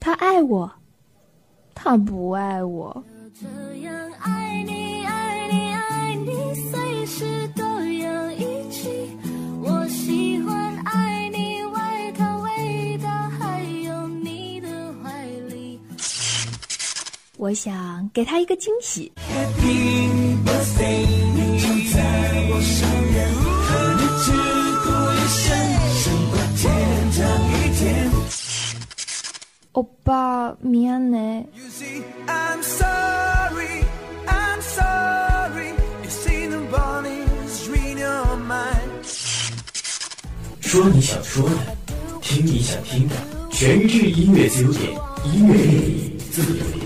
他爱我，他不爱我。我想给他一个惊喜。欧巴，미안해。 I'm sorry, I'm sorry. You see the bodies read your mind. 说你想说的，听你想听的，全日制音乐自由点，音乐电影自由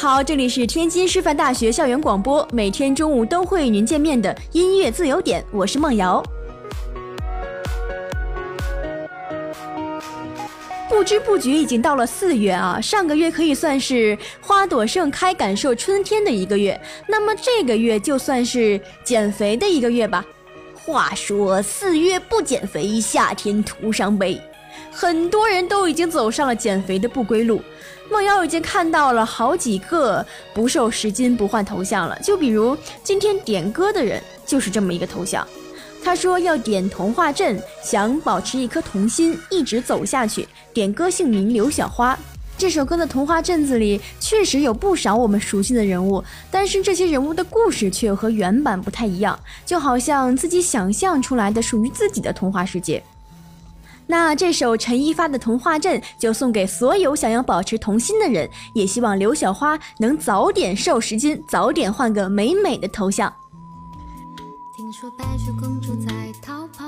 好，这里是天津师范大学校园广播，每天中午都会与您见面的音乐自由点，我是梦瑶。不知不觉已经到了四月啊，上个月可以算是花朵盛开、感受春天的一个月，那么这个月就算是减肥的一个月吧。话说四月不减肥，夏天徒伤悲，很多人都已经走上了减肥的不归路。梦瑶已经看到了好几个不瘦十斤不换头像了，就比如今天点歌的人就是这么一个头像。他说要点童话镇，想保持一颗童心，一直走下去。点歌姓名刘小花。这首歌的童话镇子里确实有不少我们熟悉的人物，但是这些人物的故事却和原版不太一样，就好像自己想象出来的属于自己的童话世界。那这首陈一发的《童话镇》就送给所有想要保持童心的人，也希望刘小花能早点瘦十斤，早点换个美美的头像。听说白雪公主在逃跑，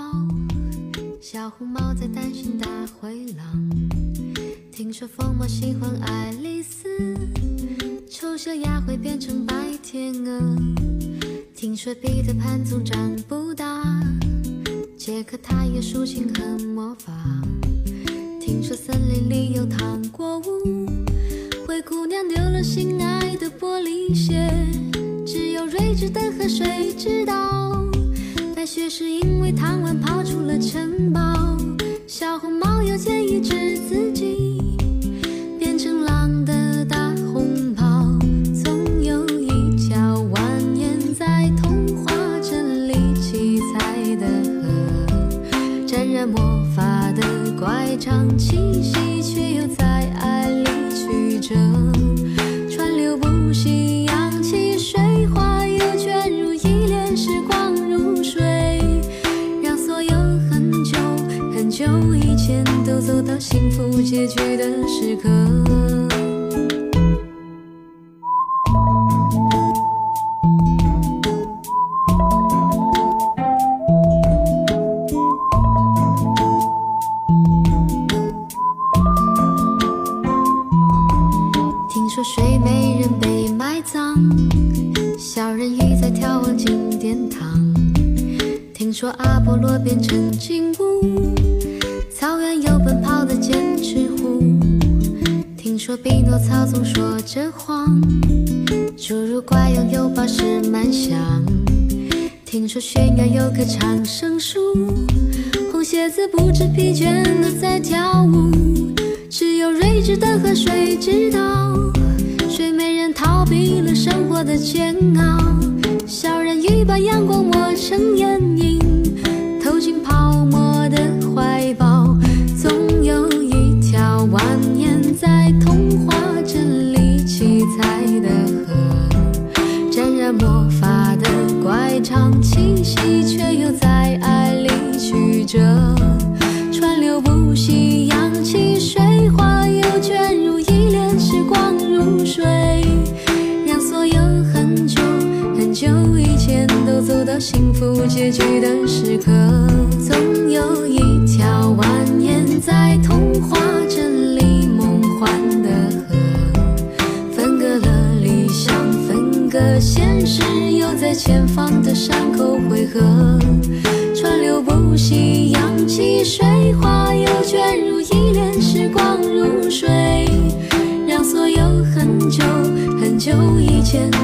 小红帽在担心大灰狼。听说疯帽喜欢爱丽丝，丑小鸭会变成白天鹅。听说彼得潘总长不大，杰克他有竖琴和魔法。听说森林里有糖果屋，灰姑娘丢了心爱的玻璃鞋，只有睿智的河水知道。白雪是因为贪玩跑出了城堡，小红帽要建议治自己，乖张气息，却又在爱里曲折，川流不息，扬起水花，又卷入一帘时光如水，让所有很久很久以前都走到幸福结局的时刻。阿波罗变成金乌，草原有奔跑的剑齿虎。听说匹诺曹总说着谎，侏儒怪拥有宝石满箱。听说悬崖有棵长生树，红鞋子不知疲倦的在跳舞。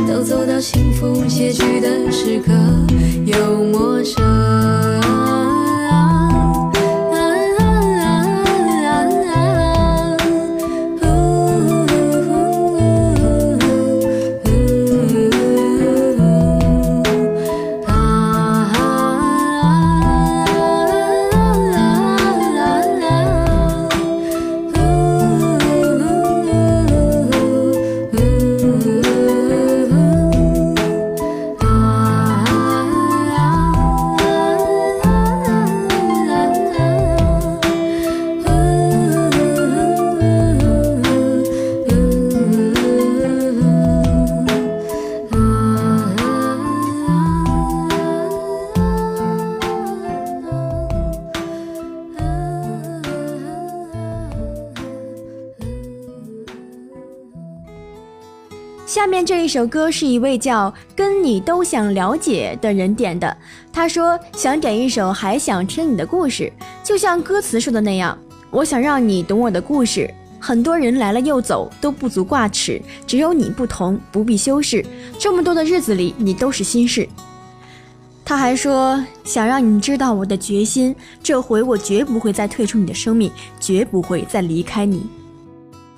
都走到幸福结局的时刻，这一首歌是一位叫“跟你都想了解”的人点的。他说想点一首《还想听你的故事》，就像歌词说的那样，我想让你懂我的故事。很多人来了又走，都不足挂齿，只有你不同，不必修饰。这么多的日子里，你都是心事。他还说想让你知道我的决心，这回我绝不会再退出你的生命，绝不会再离开你。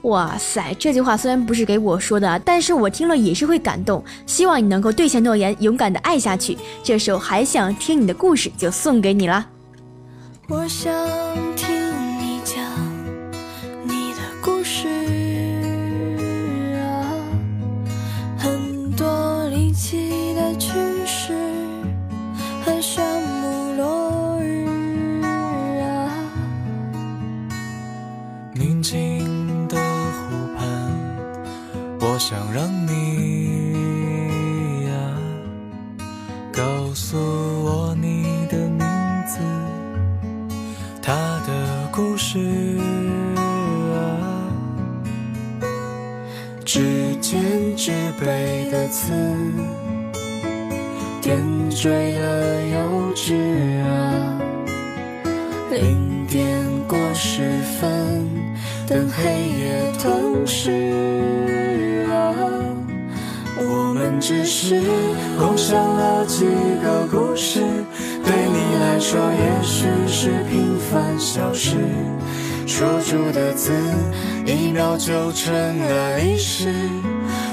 哇塞，这句话虽然不是给我说的，但是我听了也是会感动。希望你能够兑现诺言，勇敢的爱下去。这首还想听你的故事，就送给你了。我想听你讲你的故事刺，点缀了幼稚啊。零点过十分，等黑夜吞噬啊。我们只是共享了几个故事，对你来说也许是平凡小事。说出的字，一秒就成了历史。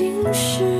心事。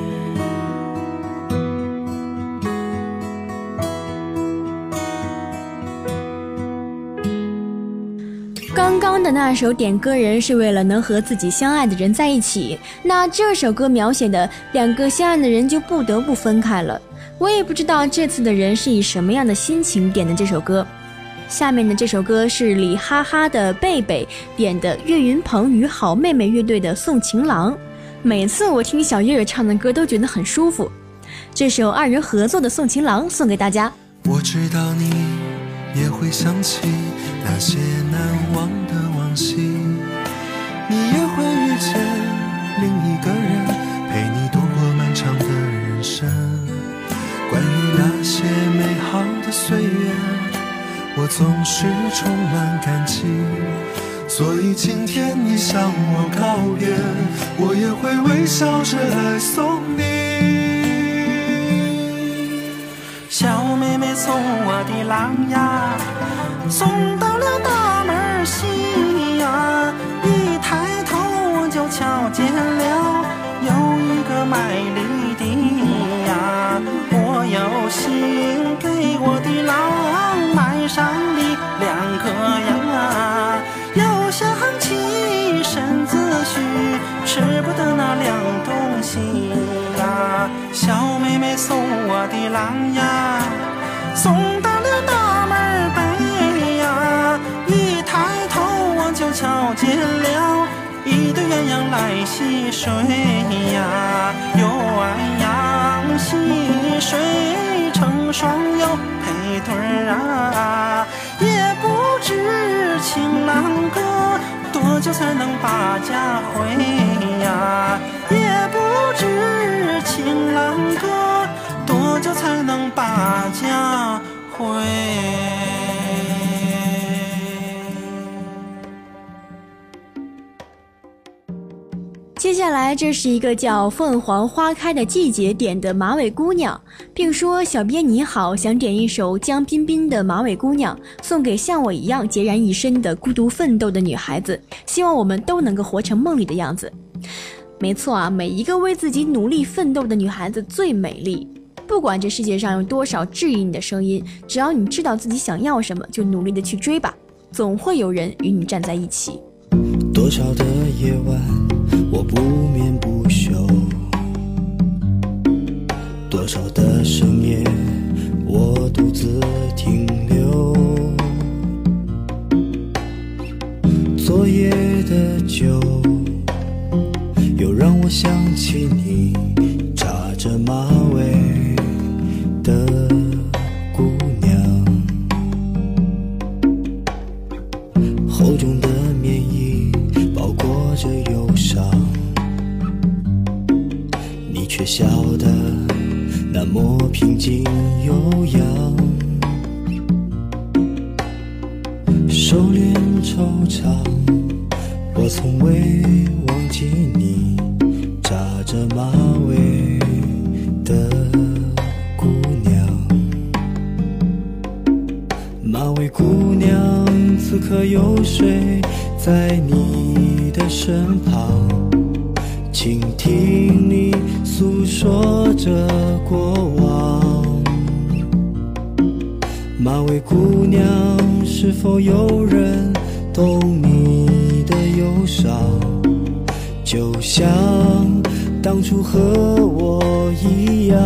那首点歌人是为了能和自己相爱的人在一起，那这首歌描写的两个相爱的人就不得不分开了。我也不知道这次的人是以什么样的心情点的这首歌。下面的这首歌是李哈哈的贝贝点的岳云鹏与好妹妹乐队的《送情郎》。每次我听小岳岳唱的歌都觉得很舒服。这首二人合作的《送情郎》送给大家。我知道你也会想起那些难忘我总是充满感激。所以今天你向我告别，我也会微笑着来送你。小妹妹送我的郎呀，送到了大门西呀。一抬头我就瞧见了有一个卖梨的呀。我有心给我的老买上的两颗牙，又想起身子虚，吃不得那凉东西呀。小妹妹送我的郎呀，送到了大门北呀。一抬头我就瞧见了一对鸳鸯来戏水呀，鸳鸯戏水成双又配对儿啊，也不知情郎哥多久才能把家回呀，也不知情郎哥多久才能把家回。接下来，这是一个叫“凤凰花开的季节”点的马尾姑娘，并说：“小编你好，想点一首江彬彬的《马尾姑娘》，送给像我一样孑然一身的孤独奋斗的女孩子，希望我们都能够活成梦里的样子。”没错啊，每一个为自己努力奋斗的女孩子最美丽。不管这世界上有多少质疑你的声音，只要你知道自己想要什么，就努力的去追吧，总会有人与你站在一起。多少的夜晚，多少的深夜，我独自停留。昨夜的酒，又让我想起你扎着马尾的姑娘，厚重的棉衣包裹着忧伤，你却笑那么平静悠扬，收敛惆怅，我从未忘记你扎着马尾的姑娘。马尾姑娘，此刻又睡在你的身旁，倾听你说着过往。马尾姑娘是否有人懂你的忧伤？就像当初和我一样。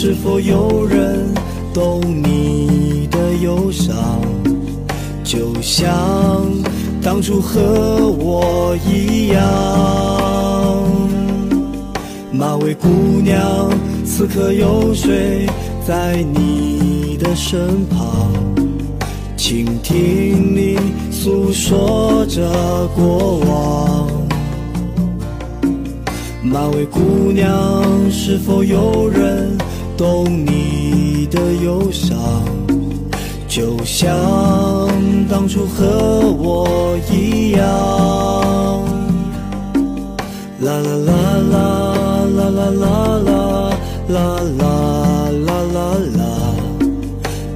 是否有人懂你的忧伤？就像当初和我一样。马尾姑娘，此刻又睡在你的身旁，倾听你诉说着过往。马尾姑娘，是否有人懂你的忧伤？就像当初和我一样。啦啦啦啦啦啦啦啦啦啦啦啦啦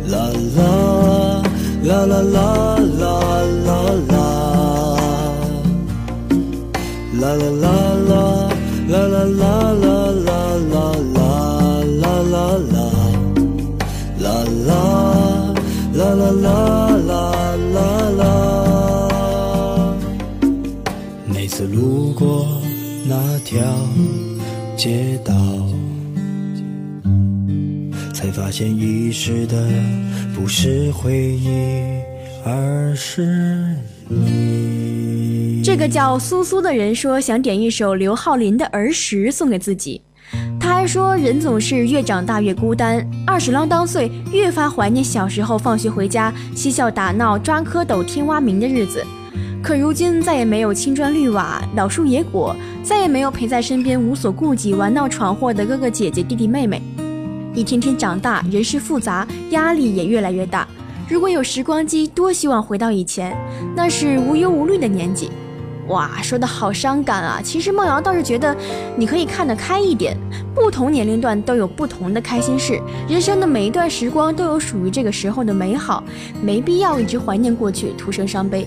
啦啦啦啦啦啦条街道，才发现遗失的不是回忆，而是你。这个叫苏苏的人说想点一首刘浩林的《儿时》送给自己。他还说，人总是越长大越孤单，二十郎当岁，越发怀念小时候放学回家嬉笑打闹、抓蝌蚪、天蛙鸣的日子。可如今再也没有青砖绿瓦、老树野果，再也没有陪在身边无所顾忌、玩闹闯祸的哥哥姐姐、弟弟妹妹。一天天长大，人事复杂，压力也越来越大。如果有时光机，多希望回到以前，那是无忧无虑的年纪。哇，说的好伤感啊！其实梦瑶倒是觉得，你可以看得开一点，不同年龄段都有不同的开心事，人生的每一段时光都有属于这个时候的美好，没必要一直怀念过去，徒生伤悲。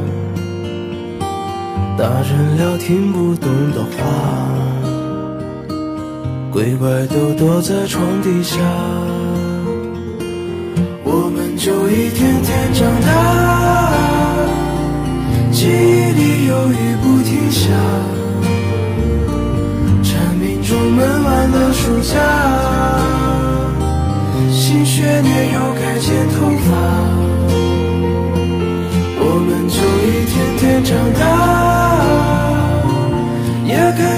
大人聊听不懂的话，鬼怪都躲在床底下，我们就一天天长大，记忆里有雨不停下，蝉鸣中闷完了暑假，新学年又该剪头发。我们就一天天长大，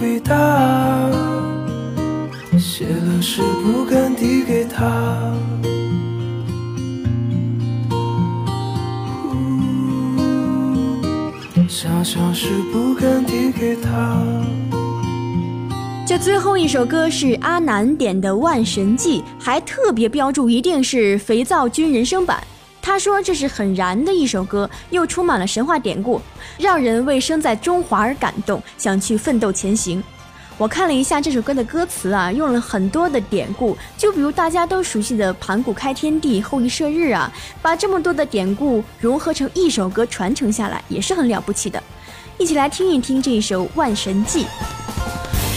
伟大，写了诗不敢递给他。小小事不敢递给他。这最后一首歌是阿南点的《万神记》，还特别标注一定是肥皂君人声版。他说这是很燃的一首歌，又充满了神话典故，让人为生在中华而感动，想去奋斗前行。我看了一下这首歌的歌词啊，用了很多的典故，就比如大家都熟悉的“盘古开天地，后羿射日”啊，把这么多的典故融合成一首歌传承下来，也是很了不起的。一起来听一听这一首《万神记》。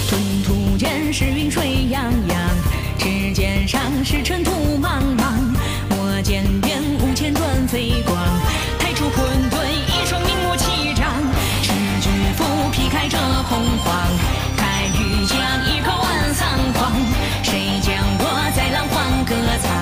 中途间是云水洋洋，指尖上是尘土茫茫。洪荒，开玉江一口万桑狂。谁将我在浪荒歌唱？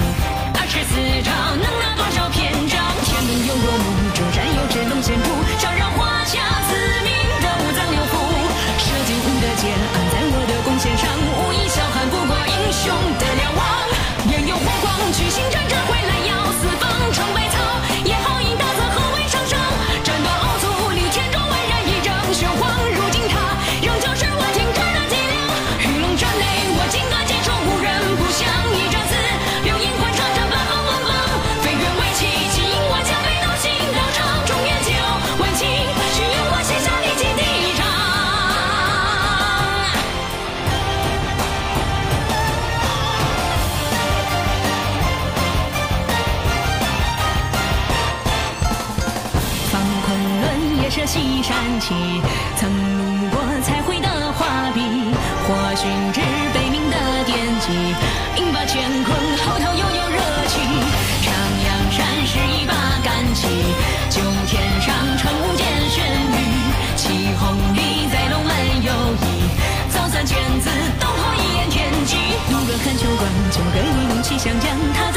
想将它。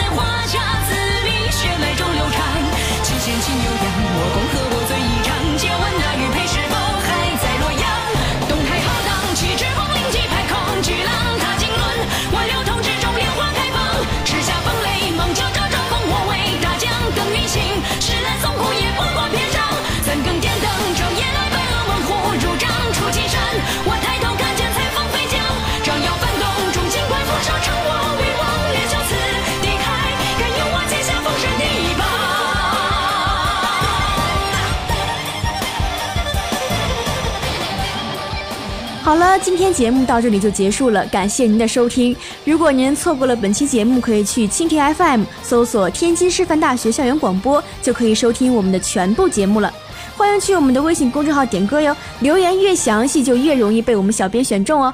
好了，今天节目到这里就结束了，感谢您的收听。如果您错过了本期节目，可以去蜻蜓 FM 搜索“天津师范大学校园广播”，就可以收听我们的全部节目了。欢迎去我们的微信公众号点歌哟，留言越详细就越容易被我们小编选中哦。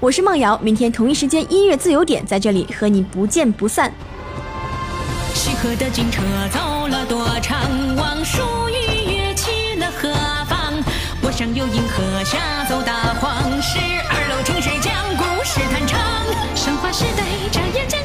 我是梦瑶，明天同一时间音乐自由点在这里和你不见不散。西河的车走了多长？望蜀雨跃起了何方？我上有银河，下走大荒，十二楼听谁讲故事弹唱？神话时代，眨眼间